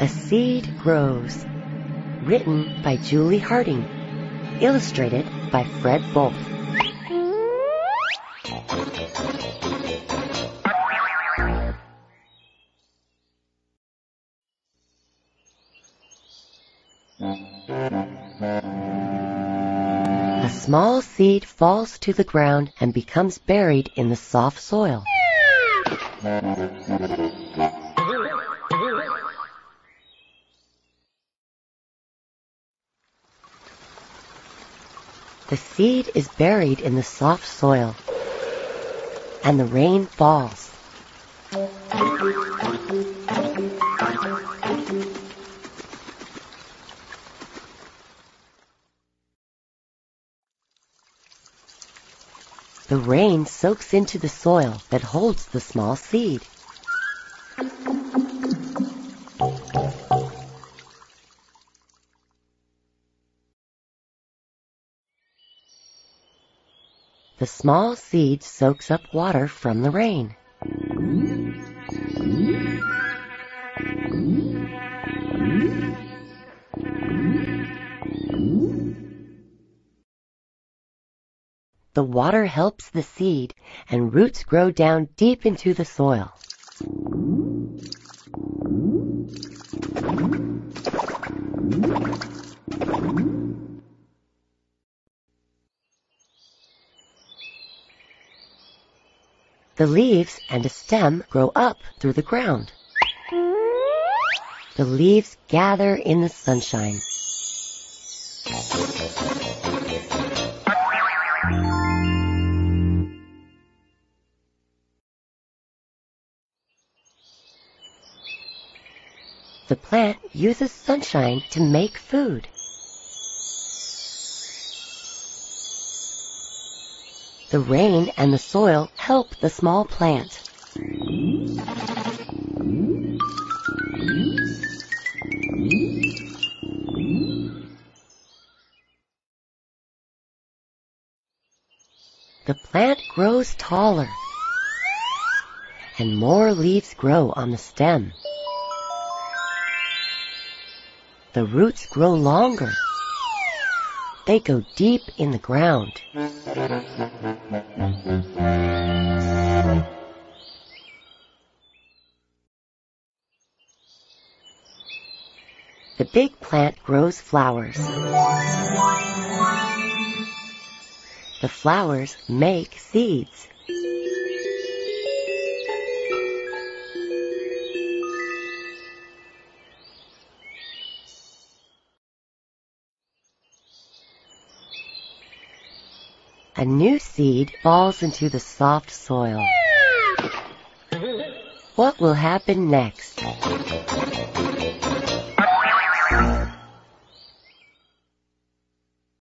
A Seed Grows. Written by Julie Harding. Illustrated by Fred Wolf. A small seed falls to the ground and becomes buried in the soft soil. The seed is buried in the soft soil, and the rain falls. The rain soaks into the soil that holds the small seed. The small seed soaks up water from the rain. The water helps the seed and roots grow down deep into the soil. The leaves and a stem grow up through the ground. The leaves gather in the sunshine. The plant uses sunshine to make food. The rain and the soil help the small plant. The plant grows taller and more leaves grow on the stem. The roots grow longer. They go deep in the ground. The big plant grows flowers. The flowers make seeds. A new seed falls into the soft soil. What will happen next?